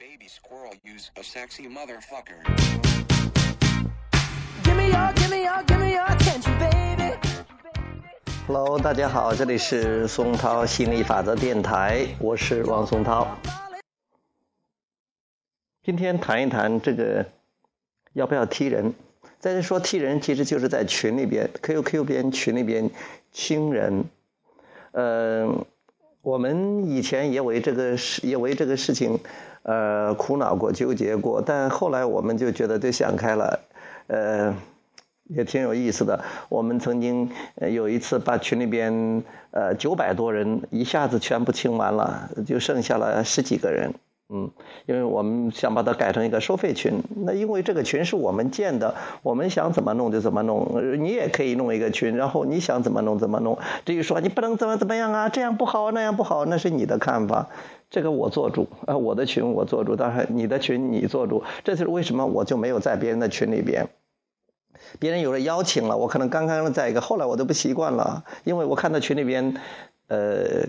baby squirrel use a sexy motherfucker. Give me your, give me your, give me your attention, baby. Hello，大家好，这里是松涛心理法则电台，我是王松涛。今天谈一谈这个要不要踢人。在这说踢人，其实就是在群里边，QQ 边群里边亲人。嗯，我们以前也为这个事，也为这个事情，呃，苦恼过、纠结过，但后来我们就觉得就想开了，呃，也挺有意思的。我们曾经有一次把群里边呃九百多人一下子全部清完了，就剩下了十几个人。嗯，因为我们想把它改成一个收费群，那因为这个群是我们建的，我们想怎么弄就怎么弄，你也可以弄一个群，然后你想怎么弄怎么弄。至于说你不能怎么怎么样啊，这样不好那样不好，那是你的看法，这个我做主啊，我的群我做主，当然你的群你做主，这就是为什么我就没有在别人的群里边，别人有了邀请了，我可能刚刚在一个，后来我都不习惯了，因为我看到群里边，呃。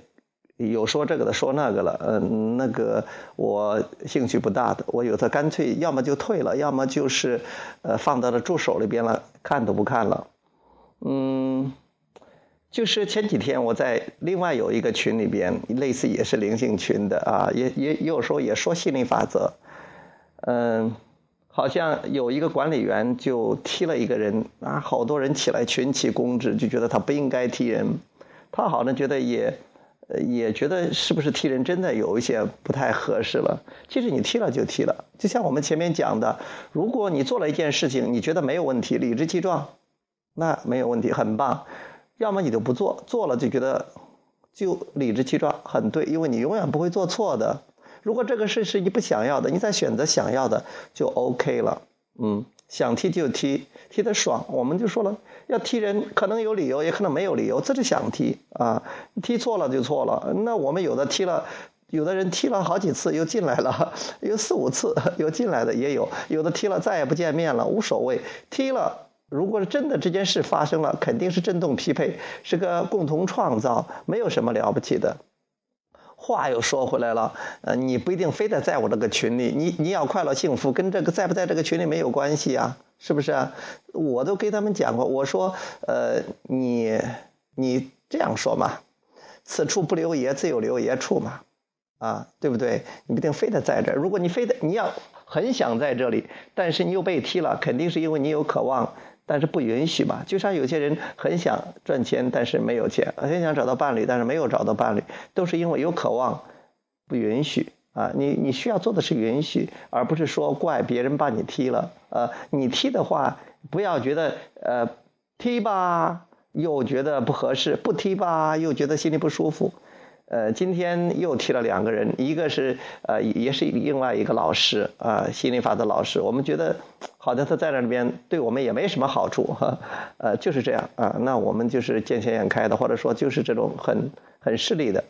有说这个的，说那个了，嗯，那个我兴趣不大的，我有的干脆要么就退了，要么就是，呃，放到了助手里边了，看都不看了，嗯，就是前几天我在另外有一个群里边，类似也是灵性群的啊，也也有时候也说心理法则，嗯，好像有一个管理员就踢了一个人啊，好多人起来群起攻之，就觉得他不应该踢人，他好像觉得也。也觉得是不是踢人真的有一些不太合适了？其实你踢了就踢了，就像我们前面讲的，如果你做了一件事情，你觉得没有问题，理直气壮，那没有问题，很棒。要么你就不做，做了就觉得就理直气壮，很对，因为你永远不会做错的。如果这个事是你不想要的，你再选择想要的，就 OK 了。嗯。想踢就踢，踢得爽，我们就说了，要踢人可能有理由，也可能没有理由，这是想踢啊，踢错了就错了。那我们有的踢了，有的人踢了好几次又进来了，有四五次 又进来的也有，有的踢了再也不见面了，无所谓。踢了，如果真的这件事发生了，肯定是震动匹配，是个共同创造，没有什么了不起的。话又说回来了，呃，你不一定非得在我这个群里，你你要快乐幸福，跟这个在不在这个群里没有关系啊，是不是啊？我都给他们讲过，我说，呃，你你这样说嘛，此处不留爷，自有留爷处嘛，啊，对不对？你不一定非得在这儿，如果你非得你要很想在这里，但是你又被踢了，肯定是因为你有渴望。但是不允许嘛？就像有些人很想赚钱，但是没有钱；很想找到伴侣，但是没有找到伴侣，都是因为有渴望，不允许啊！你你需要做的是允许，而不是说怪别人把你踢了。呃，你踢的话，不要觉得呃踢吧又觉得不合适，不踢吧又觉得心里不舒服。呃，今天又踢了两个人，一个是呃，也是另外一个老师啊，心理法的老师。我们觉得，好像他在那里边对我们也没什么好处哈，呃，就是这样啊。那我们就是见钱眼开的，或者说就是这种很很势利的，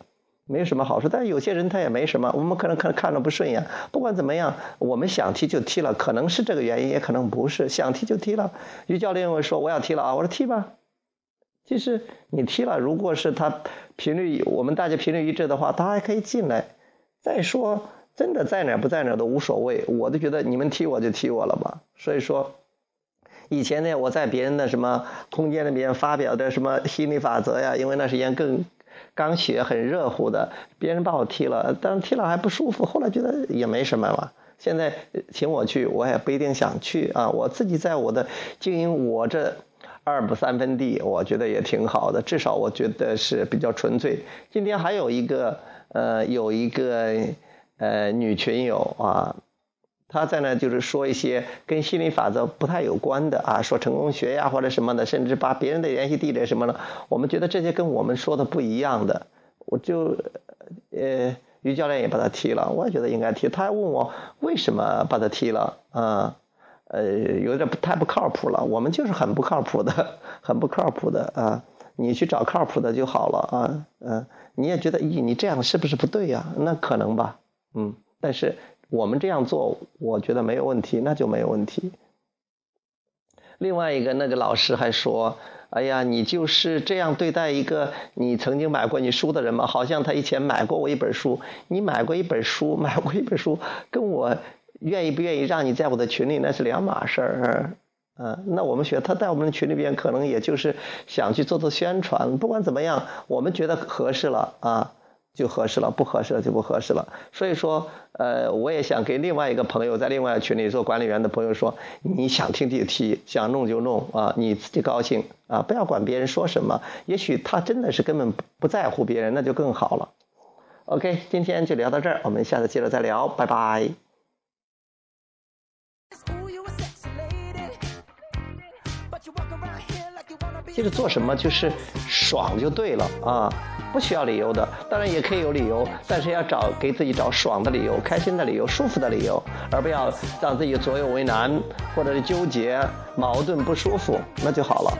没什么好处。但有些人他也没什么，我们可能看看着不顺眼。不管怎么样，我们想踢就踢了，可能是这个原因，也可能不是，想踢就踢了。于教练会说我要踢了啊，我说踢吧。其实你踢了，如果是他频率，我们大家频率一致的话，他还可以进来。再说，真的在哪不在哪都无所谓，我都觉得你们踢我就踢我了嘛。所以说，以前呢，我在别人的什么空间里面发表的什么心理法则呀，因为那时间更刚学很热乎的，别人把我踢了，但是踢了还不舒服，后来觉得也没什么嘛。现在请我去，我也不一定想去啊，我自己在我的经营我这。二不三分地，我觉得也挺好的，至少我觉得是比较纯粹。今天还有一个，呃，有一个呃女群友啊，他在那就是说一些跟心理法则不太有关的啊，说成功学呀或者什么的，甚至把别人的联系地址什么的，我们觉得这些跟我们说的不一样的，我就呃于教练也把他踢了，我也觉得应该踢。他还问我为什么把他踢了啊？呃，有点不太不靠谱了。我们就是很不靠谱的，很不靠谱的啊！你去找靠谱的就好了啊。嗯，你也觉得，咦，你这样是不是不对呀？那可能吧。嗯，但是我们这样做，我觉得没有问题，那就没有问题。另外一个那个老师还说：“哎呀，你就是这样对待一个你曾经买过你书的人吗？好像他以前买过我一本书，你买过一本书，买过一本书，跟我愿意不愿意让你在我的群里那是两码事儿。”嗯，那我们学他在我们的群里边可能也就是想去做做宣传，不管怎么样，我们觉得合适了啊，就合适了；不合适了就不合适了。所以说，呃，我也想给另外一个朋友在另外群里做管理员的朋友说，你想听就听，想弄就弄啊，你自己高兴啊，不要管别人说什么。也许他真的是根本不在乎别人，那就更好了。OK，今天就聊到这儿，我们下次接着再聊，拜拜。这个做什么就是爽就对了啊，不需要理由的，当然也可以有理由，但是要找给自己找爽的理由、开心的理由、舒服的理由，而不要让自己左右为难，或者是纠结、矛盾、不舒服，那就好了。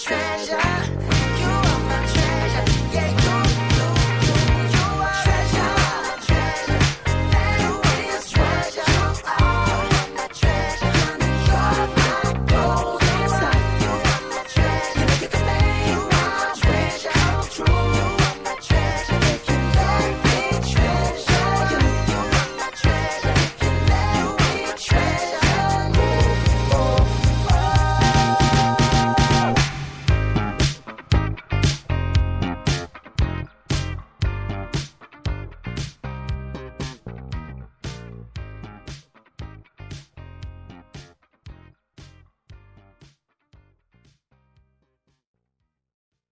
treasure.